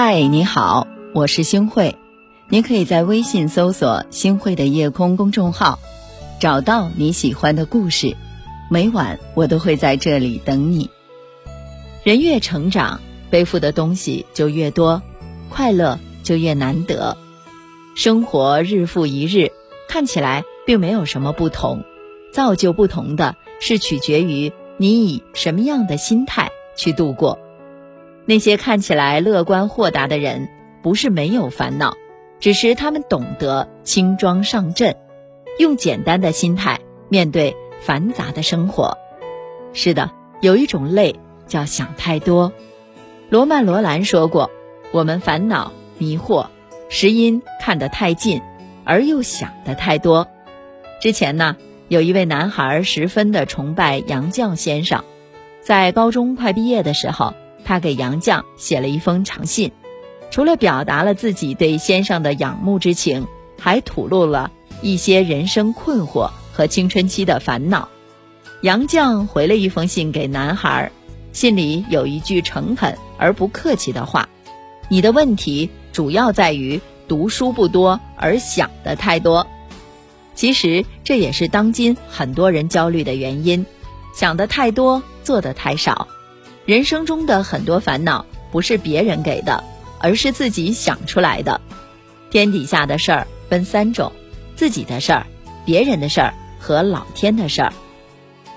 嗨，你好，我是星慧。您可以在微信搜索“星慧的夜空”公众号，找到你喜欢的故事。每晚我都会在这里等你。人越成长，背负的东西就越多，快乐就越难得。生活日复一日，看起来并没有什么不同，造就不同的是取决于你以什么样的心态去度过。那些看起来乐观豁达的人，不是没有烦恼，只是他们懂得轻装上阵，用简单的心态面对繁杂的生活。是的，有一种累叫想太多。罗曼·罗兰说过：“我们烦恼迷惑，实因看得太近，而又想得太多。”之前呢，有一位男孩十分的崇拜杨绛先生，在高中快毕业的时候。他给杨绛写了一封长信，除了表达了自己对先生的仰慕之情，还吐露了一些人生困惑和青春期的烦恼。杨绛回了一封信给男孩，信里有一句诚恳而不客气的话：“你的问题主要在于读书不多而想的太多。”其实这也是当今很多人焦虑的原因，想的太多，做的太少。人生中的很多烦恼不是别人给的，而是自己想出来的。天底下的事儿分三种：自己的事儿、别人的事儿和老天的事儿。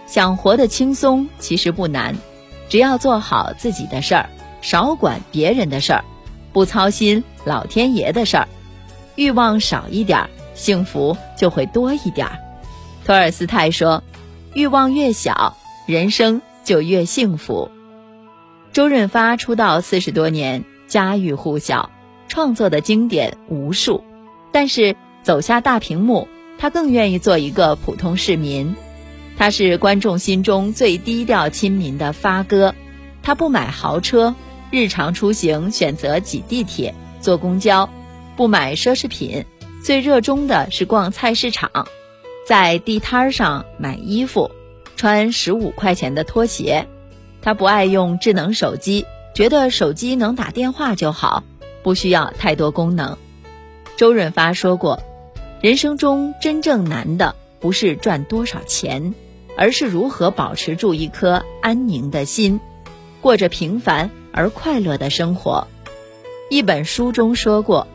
想活得轻松其实不难，只要做好自己的事儿，少管别人的事儿，不操心老天爷的事儿，欲望少一点，幸福就会多一点。托尔斯泰说：“欲望越小，人生就越幸福。”周润发出道四十多年，家喻户晓，创作的经典无数。但是走下大屏幕，他更愿意做一个普通市民。他是观众心中最低调亲民的发哥。他不买豪车，日常出行选择挤地铁、坐公交，不买奢侈品，最热衷的是逛菜市场，在地摊上买衣服，穿十五块钱的拖鞋。他不爱用智能手机，觉得手机能打电话就好，不需要太多功能。周润发说过：“人生中真正难的不是赚多少钱，而是如何保持住一颗安宁的心，过着平凡而快乐的生活。”一本书中说过，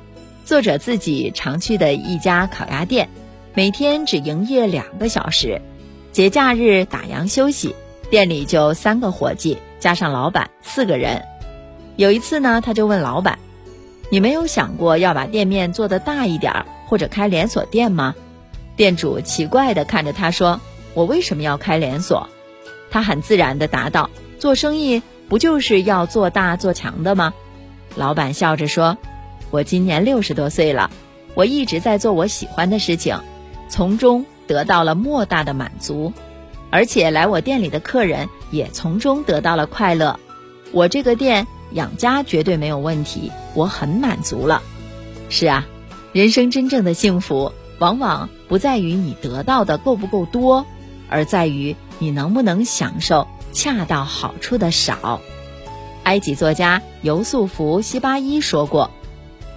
作者自己常去的一家烤鸭店，每天只营业两个小时，节假日打烊休息。店里就三个伙计加上老板四个人。有一次呢，他就问老板：“你没有想过要把店面做得大一点儿，或者开连锁店吗？”店主奇怪地看着他说：“我为什么要开连锁？”他很自然地答道：“做生意不就是要做大做强的吗？”老板笑着说：“我今年六十多岁了，我一直在做我喜欢的事情，从中得到了莫大的满足。”而且来我店里的客人也从中得到了快乐，我这个店养家绝对没有问题，我很满足了。是啊，人生真正的幸福，往往不在于你得到的够不够多，而在于你能不能享受恰到好处的少。埃及作家尤素福·西巴伊说过：“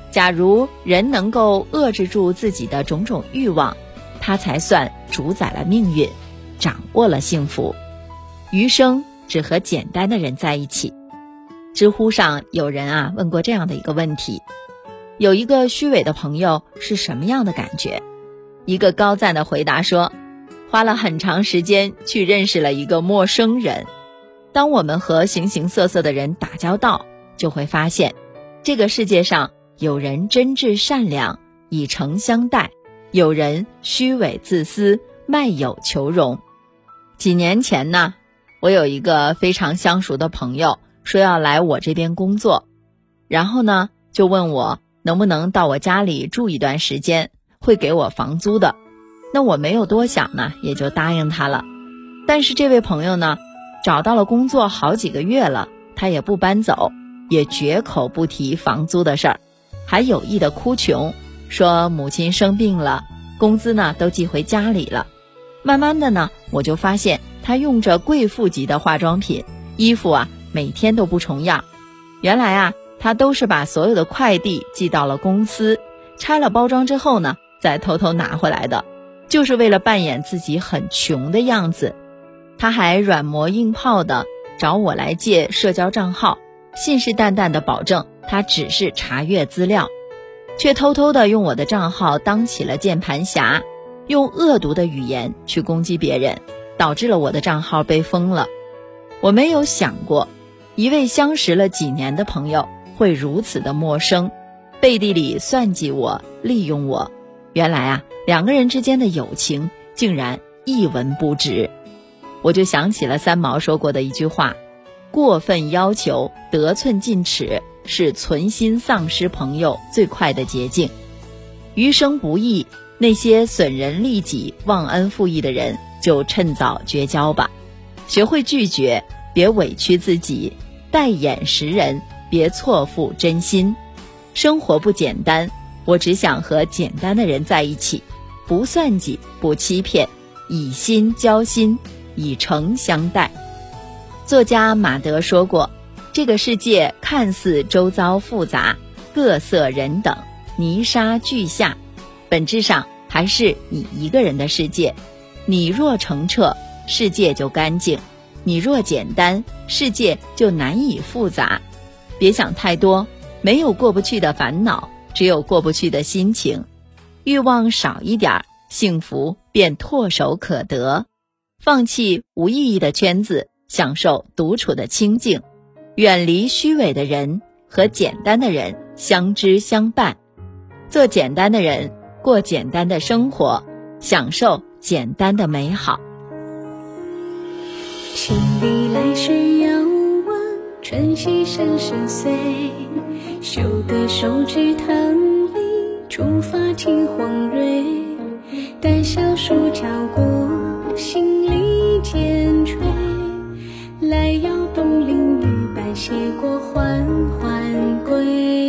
假如人能够遏制住自己的种种欲望，他才算主宰了命运。”掌握了幸福，余生只和简单的人在一起。知乎上有人啊问过这样的一个问题：有一个虚伪的朋友是什么样的感觉？一个高赞的回答说：花了很长时间去认识了一个陌生人。当我们和形形色色的人打交道，就会发现，这个世界上有人真挚善良，以诚相待；有人虚伪自私，卖友求荣。几年前呢，我有一个非常相熟的朋友说要来我这边工作，然后呢就问我能不能到我家里住一段时间，会给我房租的。那我没有多想呢，也就答应他了。但是这位朋友呢，找到了工作好几个月了，他也不搬走，也绝口不提房租的事儿，还有意的哭穷，说母亲生病了，工资呢都寄回家里了。慢慢的呢，我就发现他用着贵妇级的化妆品，衣服啊每天都不重样。原来啊，他都是把所有的快递寄到了公司，拆了包装之后呢，再偷偷拿回来的，就是为了扮演自己很穷的样子。他还软磨硬泡的找我来借社交账号，信誓旦旦的保证他只是查阅资料，却偷偷的用我的账号当起了键盘侠，用恶毒的语言去攻击别人，导致了我的账号被封了。我没有想过，一位相识了几年的朋友。会如此的陌生，背地里算计我、利用我。原来啊，两个人之间的友情竟然一文不值。我就想起了三毛说过的一句话：“过分要求、得寸进尺，是存心丧失朋友最快的捷径。余生不易，那些损人利己、忘恩负义的人，就趁早绝交吧。学会拒绝，别委屈自己，待眼识人。”别错付真心，生活不简单。我只想和简单的人在一起，不算计，不欺骗，以心交心，以诚相待。作家马德说过：“这个世界看似周遭复杂，各色人等，泥沙俱下，本质上还是你一个人的世界。你若澄澈，世界就干净；你若简单，世界就难以复杂。”别想太多，没有过不去的烦恼，只有过不去的心情。欲望少一点，幸福便唾手可得。放弃无意义的圈子，享受独处的清静。远离虚伪的人，和简单的人相知相伴。做简单的人，过简单的生活，享受简单的美好。请你来时遥望。春溪声声碎，修得手指棠梨，触发金黄蕊。待小树交过，心里渐垂。来摇东林雨，白鞋过缓缓归。